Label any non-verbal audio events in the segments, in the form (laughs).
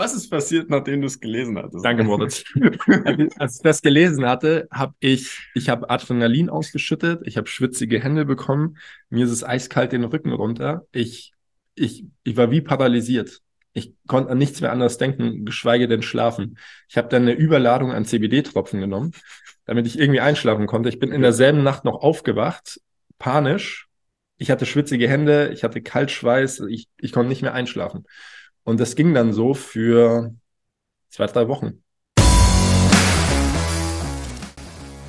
Was ist passiert, nachdem du es gelesen hattest? Danke, Moritz. (laughs) Als ich das gelesen hatte, habe ich, ich habe Adrenalin ausgeschüttet, ich habe schwitzige Hände bekommen, mir ist es eiskalt den Rücken runter. Ich, ich, ich war wie paralysiert. Ich konnte an nichts mehr anderes denken, geschweige denn schlafen. Ich habe dann eine Überladung an CBD-Tropfen genommen, damit ich irgendwie einschlafen konnte. Ich bin in derselben Nacht noch aufgewacht, panisch. Ich hatte schwitzige Hände, ich hatte Kaltschweiß, ich, ich konnte nicht mehr einschlafen. Und das ging dann so für zwei, drei Wochen.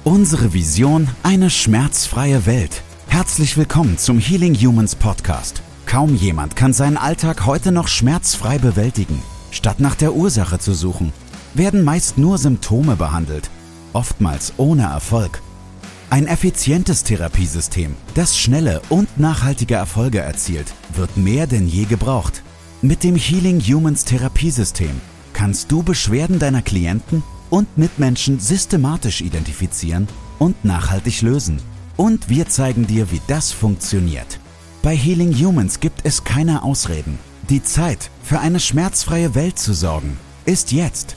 Unsere Vision, eine schmerzfreie Welt. Herzlich willkommen zum Healing Humans Podcast. Kaum jemand kann seinen Alltag heute noch schmerzfrei bewältigen. Statt nach der Ursache zu suchen, werden meist nur Symptome behandelt, oftmals ohne Erfolg. Ein effizientes Therapiesystem, das schnelle und nachhaltige Erfolge erzielt, wird mehr denn je gebraucht. Mit dem Healing Humans Therapiesystem kannst du Beschwerden deiner Klienten und Mitmenschen systematisch identifizieren und nachhaltig lösen. Und wir zeigen dir, wie das funktioniert. Bei Healing Humans gibt es keine Ausreden. Die Zeit, für eine schmerzfreie Welt zu sorgen, ist jetzt.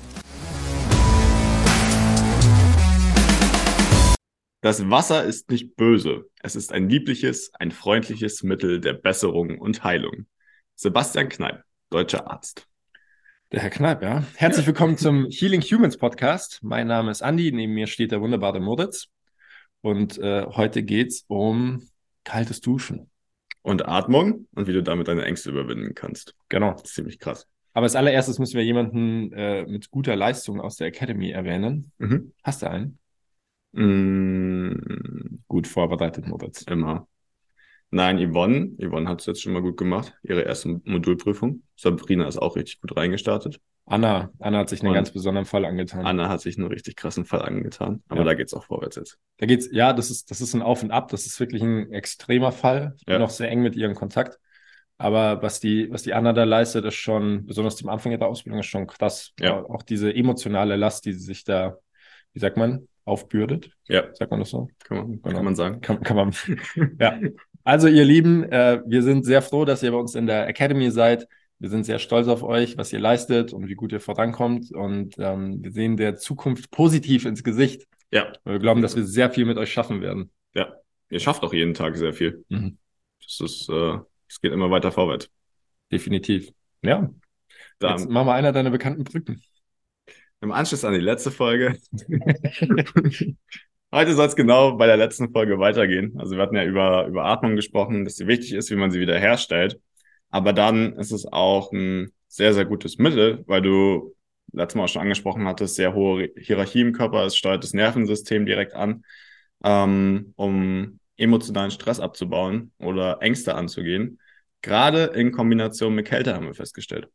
Das Wasser ist nicht böse. Es ist ein liebliches, ein freundliches Mittel der Besserung und Heilung. Sebastian Kneip, deutscher Arzt. Der Herr Kneip, ja. Herzlich willkommen zum Healing Humans Podcast. Mein Name ist Andi, neben mir steht der wunderbare Moritz. Und äh, heute geht's um kaltes Duschen. Und Atmung und wie du damit deine Ängste überwinden kannst. Genau. Das ist ziemlich krass. Aber als allererstes müssen wir jemanden äh, mit guter Leistung aus der Academy erwähnen. Mhm. Hast du einen? Mm, Gut vorbereitet, Moritz. immer. Nein, Yvonne. Yvonne hat es jetzt schon mal gut gemacht. Ihre erste Modulprüfung. Sabrina ist auch richtig gut reingestartet. Anna, Anna hat sich einen Und ganz besonderen Fall angetan. Anna hat sich einen richtig krassen Fall angetan. Aber Ja. da geht's auch vorwärts jetzt. Da geht's, ja, das ist, das ist ein Auf und Ab. Das ist wirklich ein extremer Fall. Ich bin Ja. noch sehr eng mit ihr in Kontakt. Aber was die, was die Anna da leistet, ist schon, besonders zum Anfang ihrer Ausbildung, ist schon krass. Ja. Auch diese emotionale Last, die sie sich da, wie sagt man, aufbürdet. Ja, Sagt man das so? kann man, Genau. kann man sagen. Kann, kann man. (laughs) ja. Also, ihr Lieben, äh, wir sind sehr froh, dass ihr bei uns in der Academy seid. Wir sind sehr stolz auf euch, was ihr leistet und wie gut ihr vorankommt. Und ähm, wir sehen der Zukunft positiv ins Gesicht. Ja, wir glauben, dass wir sehr viel mit euch schaffen werden. ja. Ihr schafft auch jeden Tag sehr viel. Mhm. Das ist, äh, es geht immer weiter vorwärts. Definitiv. Ja. Dann Jetzt machen wir einer deiner bekannten Brücken. im Anschluss an die letzte Folge. (laughs) Heute soll es genau bei der letzten Folge weitergehen. Also wir hatten ja über, über Atmung gesprochen, dass sie wichtig ist, wie man sie wieder herstellt. Aber dann ist es auch ein sehr, sehr gutes Mittel, weil du letztes Mal auch schon angesprochen hattest, sehr hohe Hierarchie im Körper, es steuert das Nervensystem direkt an, ähm, um emotionalen Stress abzubauen oder Ängste anzugehen. Gerade in Kombination mit Kälte haben wir festgestellt.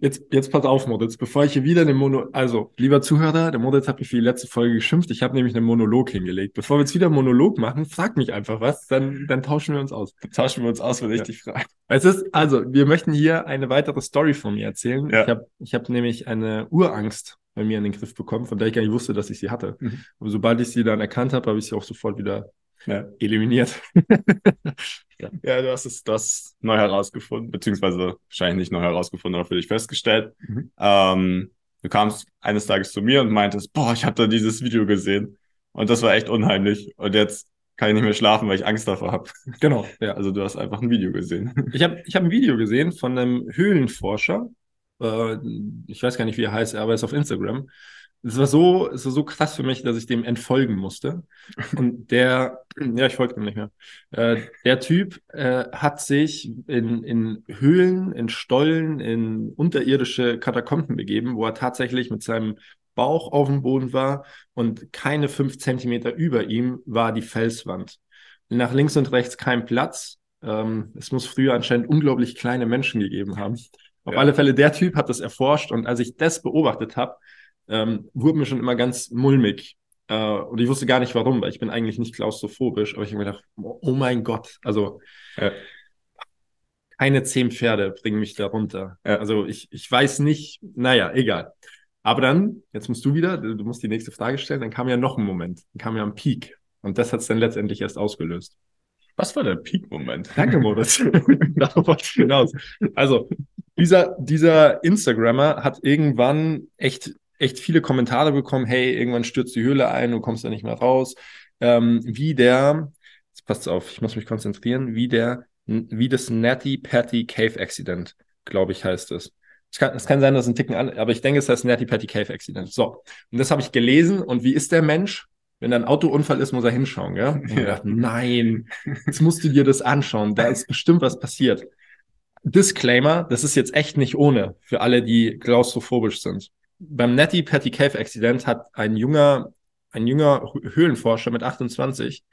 Jetzt, jetzt pass auf, Moritz, bevor ich hier wieder eine Mono, also, lieber Zuhörer, der Moritz hat mich für die letzte Folge geschimpft. Ich habe nämlich einen Monolog hingelegt. Bevor wir jetzt wieder einen Monolog machen, frag mich einfach was, dann, dann tauschen wir uns aus. Tauschen wir uns aus, wenn ich Ja. dich frage. Es ist, also, wir möchten hier eine weitere Story von mir erzählen. Ja. Ich habe ich hab nämlich eine Urangst bei mir in den Griff bekommen, von der ich gar nicht wusste, dass ich sie hatte. Mhm. Aber sobald ich sie dann erkannt habe, habe ich sie auch sofort wieder Ja. eliminiert. (laughs) Ja, du hast es das neu herausgefunden, beziehungsweise wahrscheinlich nicht neu herausgefunden, aber für dich festgestellt. Mhm. Ähm, du kamst eines Tages zu mir und meintest, boah, ich habe da dieses Video gesehen und das war echt unheimlich und jetzt kann ich nicht mehr schlafen, weil ich Angst davor habe. Genau, ja. (laughs) Also du hast einfach ein Video gesehen. (laughs) Ich habe ich hab ein Video gesehen von einem Höhlenforscher. Äh, ich weiß gar nicht, wie er heißt, aber er ist auf Instagram. Es war so, es war so krass für mich, dass ich dem entfolgen musste. Und der, (clears throat) ja, ich folge ihm nicht mehr. Äh, der Typ äh, hat sich in, in Höhlen, in Stollen, in unterirdische Katakomben begeben, wo er tatsächlich mit seinem Bauch auf dem Boden war und keine fünf Zentimeter über ihm war die Felswand. Nach links und rechts kein Platz. Ähm, es muss früher anscheinend unglaublich kleine Menschen gegeben haben. Auf Ja. alle Fälle, der Typ hat das erforscht und als ich das beobachtet habe, ähm, wurde mir schon immer ganz mulmig. Äh, und ich wusste gar nicht warum, weil ich bin eigentlich nicht klaustrophobisch, aber ich habe mir gedacht, oh, oh mein Gott, also Ja. keine zehn Pferde bringen mich da runter. Ja. Also ich, ich weiß nicht, naja, egal. Aber dann, jetzt musst du wieder, du du musst die nächste Frage stellen, dann kam ja noch ein Moment, dann kam ja ein Peak. Und das hat es dann letztendlich erst ausgelöst. Was war der Peak-Moment? Danke, Moritz. (laughs) Darauf wollte ich hinaus. Also, dieser, dieser Instagrammer hat irgendwann echt, echt viele Kommentare bekommen. Hey, irgendwann stürzt die Höhle ein, du kommst da nicht mehr raus. Ähm, wie der, jetzt passt auf, ich muss mich konzentrieren, wie der, wie das Natty Patty Cave Accident, glaube ich, heißt es. Es kann, es kann sein, dass es ein Ticken an, aber ich denke, es heißt Natty Patty Cave Accident. So. Und das habe ich gelesen. Und wie ist der Mensch? Wenn da ein Autounfall ist, muss er hinschauen, gell? Und ich dachte, nein, jetzt musst du dir das anschauen. Da ist bestimmt was passiert. Disclaimer, das ist jetzt echt nicht ohne für alle, die klaustrophobisch sind. Beim Netty Patty Cave Accident hat ein junger, ein junger Höhlenforscher mit 28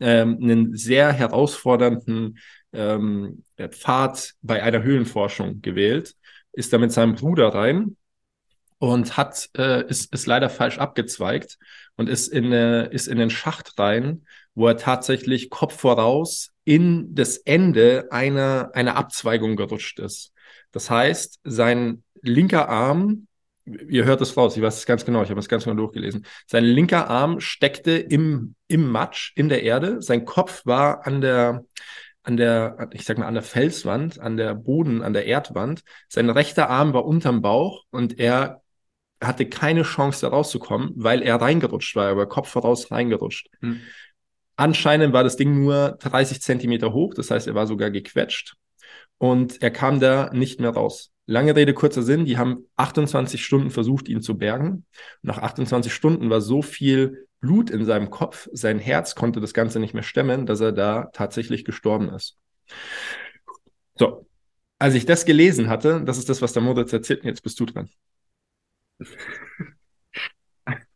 ähm, einen sehr herausfordernden ähm, Pfad bei einer Höhlenforschung gewählt, ist da mit seinem Bruder rein und hat äh, ist, ist leider falsch abgezweigt und ist in, äh, ist in den Schacht rein, wo er tatsächlich Kopf voraus in das Ende einer, einer Abzweigung gerutscht ist. Das heißt, sein linker Arm, ihr hört es raus, ich weiß es ganz genau, ich habe es ganz genau durchgelesen, sein linker Arm steckte im, im Matsch, in der Erde, sein Kopf war an der, an der, ich sag mal, an der Felswand, an der Boden, an der Erdwand. Sein rechter Arm war unterm Bauch und er hatte keine Chance, da rauszukommen, weil er reingerutscht war, aber Kopf voraus reingerutscht. Hm. Anscheinend war das Ding nur 30 Zentimeter hoch, das heißt, er war sogar gequetscht und er kam da nicht mehr raus. Lange Rede, kurzer Sinn, die haben 28 Stunden versucht, ihn zu bergen. Nach 28 Stunden war so viel Blut in seinem Kopf, sein Herz konnte das Ganze nicht mehr stemmen, dass er da tatsächlich gestorben ist. So, als ich das gelesen hatte, das ist das, was der Moritz erzählt, jetzt bist du dran.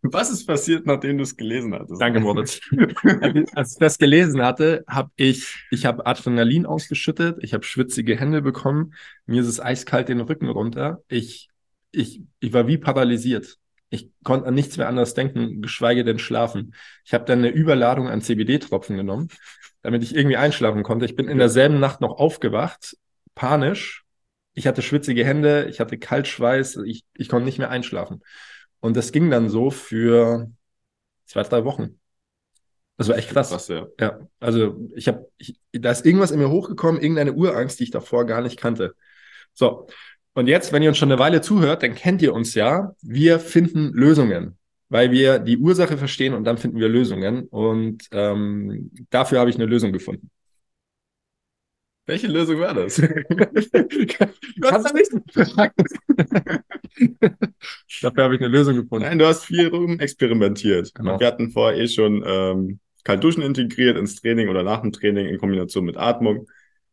Was ist passiert, nachdem du es gelesen hattest? Danke, Moritz. (laughs) Als ich das gelesen hatte, habe ich, ich habe Adrenalin ausgeschüttet, ich habe schwitzige Hände bekommen, mir ist es eiskalt den Rücken runter. Ich, ich, ich war wie paralysiert. Ich konnte an nichts mehr anderes denken, geschweige denn schlafen. Ich habe dann eine Überladung an CBD-Tropfen genommen, damit ich irgendwie einschlafen konnte. Ich bin in derselben Nacht noch aufgewacht, panisch, ich hatte schwitzige Hände, ich hatte Kaltschweiß, ich, ich konnte nicht mehr einschlafen. Und das ging dann so für zwei, drei Wochen. Das war echt krass. krass ja. ja. Also ich habe, da ist irgendwas in mir hochgekommen, irgendeine Urangst, die ich davor gar nicht kannte. So. Und jetzt, wenn ihr uns schon eine Weile zuhört, dann kennt ihr uns ja. Wir finden Lösungen, weil wir die Ursache verstehen und dann finden wir Lösungen. Und ähm, dafür habe ich eine Lösung gefunden. Welche Lösung war das? du hast da nicht Dafür habe ich eine Lösung gefunden. Nein, du hast viel rum experimentiert. Genau. Wir hatten vorher eh schon ähm, Kaltduschen integriert ins Training oder nach dem Training in Kombination mit Atmung,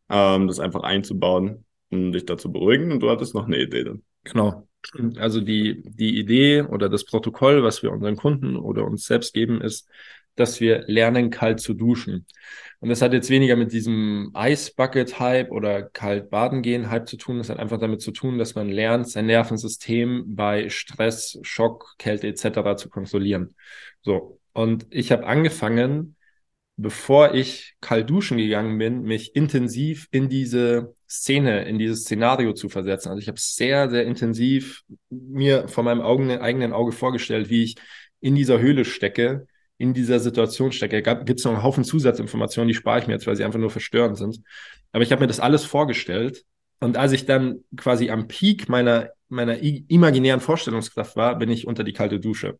ähm, das einfach einzubauen, um dich da zu beruhigen. Und du hattest noch eine Idee dann. Genau. Also die, die Idee oder das Protokoll, was wir unseren Kunden oder uns selbst geben, ist, dass wir lernen, kalt zu duschen. Und das hat jetzt weniger mit diesem Eisbucket-Hype oder kalt baden gehen Hype zu tun. Das hat einfach damit zu tun, dass man lernt, sein Nervensystem bei Stress, Schock, Kälte etc. zu kontrollieren. So. Und ich habe angefangen, bevor ich kalt duschen gegangen bin, mich intensiv in diese Szene, in dieses Szenario zu versetzen. Also ich habe sehr, sehr intensiv mir vor meinem eigenen Auge vorgestellt, wie ich in dieser Höhle stecke, in dieser Situation stecke. Gibt es noch einen Haufen Zusatzinformationen, die spare ich mir jetzt, weil sie einfach nur verstörend sind. Aber ich habe mir das alles vorgestellt. Und als ich dann quasi am Peak meiner, meiner imaginären Vorstellungskraft war, bin ich unter die kalte Dusche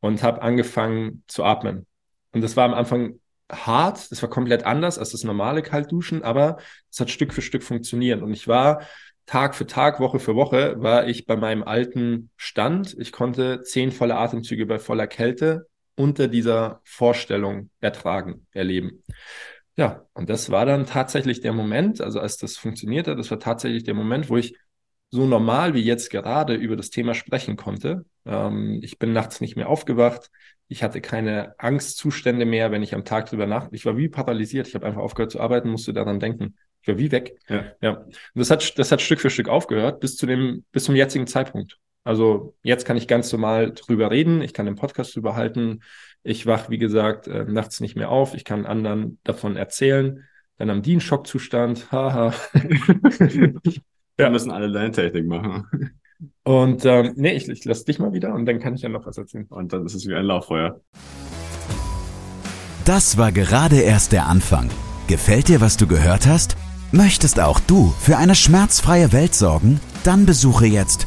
und habe angefangen zu atmen. Und das war am Anfang hart, das war komplett anders als das normale Kaltduschen, aber es hat Stück für Stück funktioniert. Und ich war Tag für Tag, Woche für Woche, war ich bei meinem alten Stand. Ich konnte zehn volle Atemzüge bei voller Kälte unter dieser Vorstellung ertragen, erleben. Ja, und das war dann tatsächlich der Moment, also als das funktionierte, das war tatsächlich der Moment, wo ich so normal wie jetzt gerade über das Thema sprechen konnte. Ähm, ich bin nachts nicht mehr aufgewacht. Ich hatte keine Angstzustände mehr, wenn ich am Tag drüber nach. Ich war wie paralysiert. Ich habe einfach aufgehört zu arbeiten, musste daran denken. Ich war wie weg. Ja. ja. Und das hat, das hat Stück für Stück aufgehört bis zu dem, bis zum jetzigen Zeitpunkt. Also jetzt kann ich ganz normal drüber reden, ich kann den Podcast drüber halten. Ich wach, wie gesagt, äh, nachts nicht mehr auf. Ich kann anderen davon erzählen. Dann haben die einen Schockzustand. (laughs) Haha. (laughs) Wir müssen alle deine Technik machen. Und ähm, nee, ich, ich lasse dich mal wieder und dann kann ich ja noch was erzählen. Und dann ist es wie ein Lauffeuer. Das war gerade erst der Anfang. Gefällt dir, was du gehört hast? Möchtest auch du für eine schmerzfreie Welt sorgen? Dann besuche jetzt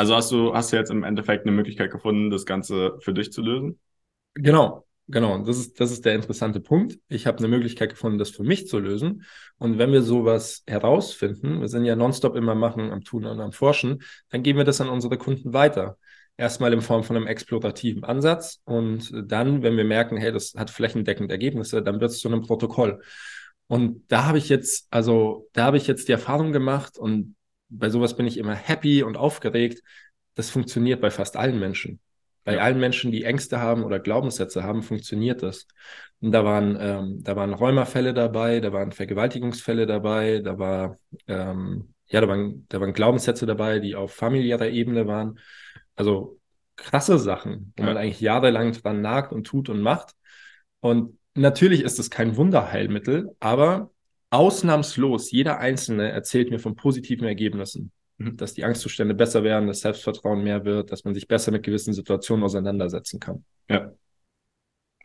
Also hast du, hast du jetzt im Endeffekt eine Möglichkeit gefunden, das Ganze für dich zu lösen? Genau, genau. Das ist, das ist der interessante Punkt. Ich habe eine Möglichkeit gefunden, das für mich zu lösen. Und wenn wir sowas herausfinden, wir sind ja nonstop immer machen, am Tun und am Forschen, dann geben wir das an unsere Kunden weiter. Erstmal in Form von einem explorativen Ansatz und dann, wenn wir merken, hey, das hat flächendeckend Ergebnisse, dann wird es zu einem Protokoll. Und da habe ich jetzt, also da habe ich jetzt die Erfahrung gemacht und bei sowas bin ich immer happy und aufgeregt. Das funktioniert bei fast allen Menschen. Bei ja. allen Menschen, die Ängste haben oder Glaubenssätze haben, funktioniert das. Und da waren, ähm, da waren Rheumafälle dabei, da waren Vergewaltigungsfälle dabei, da war, ähm, ja, da waren, da waren Glaubenssätze dabei, die auf familiärer Ebene waren. Also krasse Sachen, wo ja. man eigentlich jahrelang dran nagt und tut und macht. Und natürlich ist es kein Wunderheilmittel, aber ausnahmslos, jeder Einzelne erzählt mir von positiven Ergebnissen, mhm. dass die Angstzustände besser werden, das Selbstvertrauen mehr wird, dass man sich besser mit gewissen Situationen auseinandersetzen kann. Ja.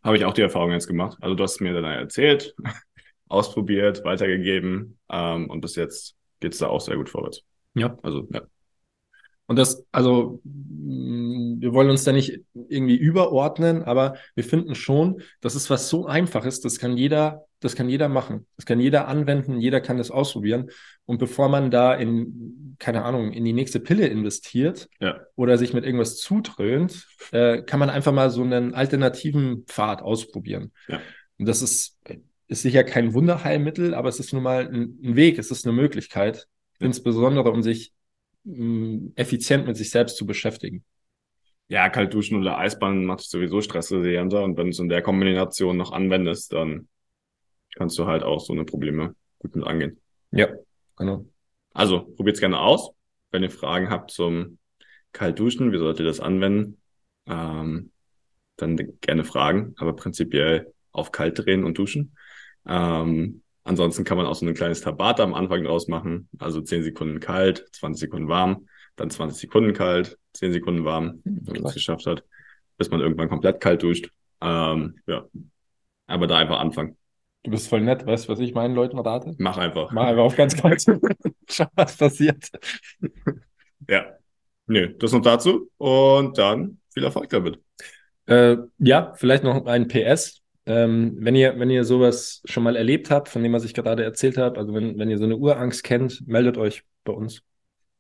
Habe ich auch die Erfahrung jetzt gemacht. Also du hast mir dann erzählt, (laughs) ausprobiert, weitergegeben ähm, und bis jetzt geht es da auch sehr gut vorwärts. Ja. Also, ja. Und das, also, mm, wir wollen uns da nicht irgendwie überordnen, aber wir finden schon, das ist was so einfaches, das kann jeder, das kann jeder machen. Das kann jeder anwenden, jeder kann das ausprobieren. Und bevor man da in, keine Ahnung, in die nächste Pille investiert ja. oder sich mit irgendwas zutrönt, äh, kann man einfach mal so einen alternativen Pfad ausprobieren. Ja. Und das ist, ist sicher kein Wunderheilmittel, aber es ist nun mal ein, ein Weg, es ist eine Möglichkeit, ja. insbesondere um sich effizient mit sich selbst zu beschäftigen. Ja, kalt duschen oder Eisbahn macht sowieso stressresilienter und wenn du es in der Kombination noch anwendest, dann kannst du halt auch so eine Probleme gut mit angehen. Ja, genau. Also probiert's gerne aus. Wenn ihr Fragen habt zum Kaltduschen, wie solltet ihr das anwenden, ähm, dann gerne fragen, aber prinzipiell auf kalt drehen und duschen. Ähm, Ansonsten kann man auch so ein kleines Tabata am Anfang draus machen. Also 10 Sekunden kalt, 20 Sekunden warm, dann 20 Sekunden kalt, 10 Sekunden warm, hm, wenn man es geschafft hat, bis man irgendwann komplett kalt duscht. Ähm, ja. Aber da einfach anfangen. Du bist voll nett, weißt du, was ich meinen Leuten rate? Mach einfach. Mach einfach auf ganz kalt. (laughs) Schau, was passiert. ja. Nö, das noch dazu. Und dann viel Erfolg damit. Äh, ja, vielleicht noch ein PS. Ähm, wenn ihr, wenn ihr sowas schon mal erlebt habt, von dem, was ich gerade erzählt habe, also wenn, wenn ihr so eine Urangst kennt, meldet euch bei uns.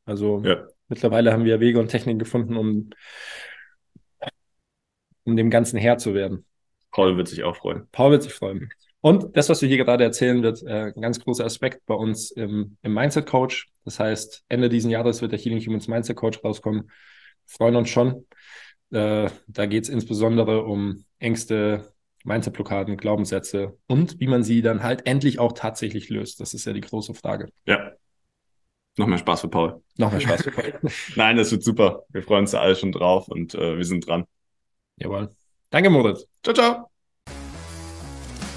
Also ja. mittlerweile haben wir Wege und Techniken gefunden, um, um dem Ganzen Herr zu werden. Paul wird sich auch freuen. Paul wird sich freuen. Und das, was wir hier gerade erzählen, wird äh, ein ganz großer Aspekt bei uns im, im Mindset Coach. Das heißt, Ende diesen Jahres wird der Healing Humans Mindset Coach rauskommen. Wir freuen uns schon. Äh, da geht es insbesondere um Ängste, Mindset-Blockaden, Glaubenssätze und wie man sie dann halt endlich auch tatsächlich löst. Das ist ja die große Frage. Ja. Noch mehr Spaß für Paul. Noch mehr Spaß für (laughs) Paul. Nein, das wird super. Wir freuen uns alle schon drauf und äh, wir sind dran. Jawohl. Danke, Moritz. Ciao, ciao.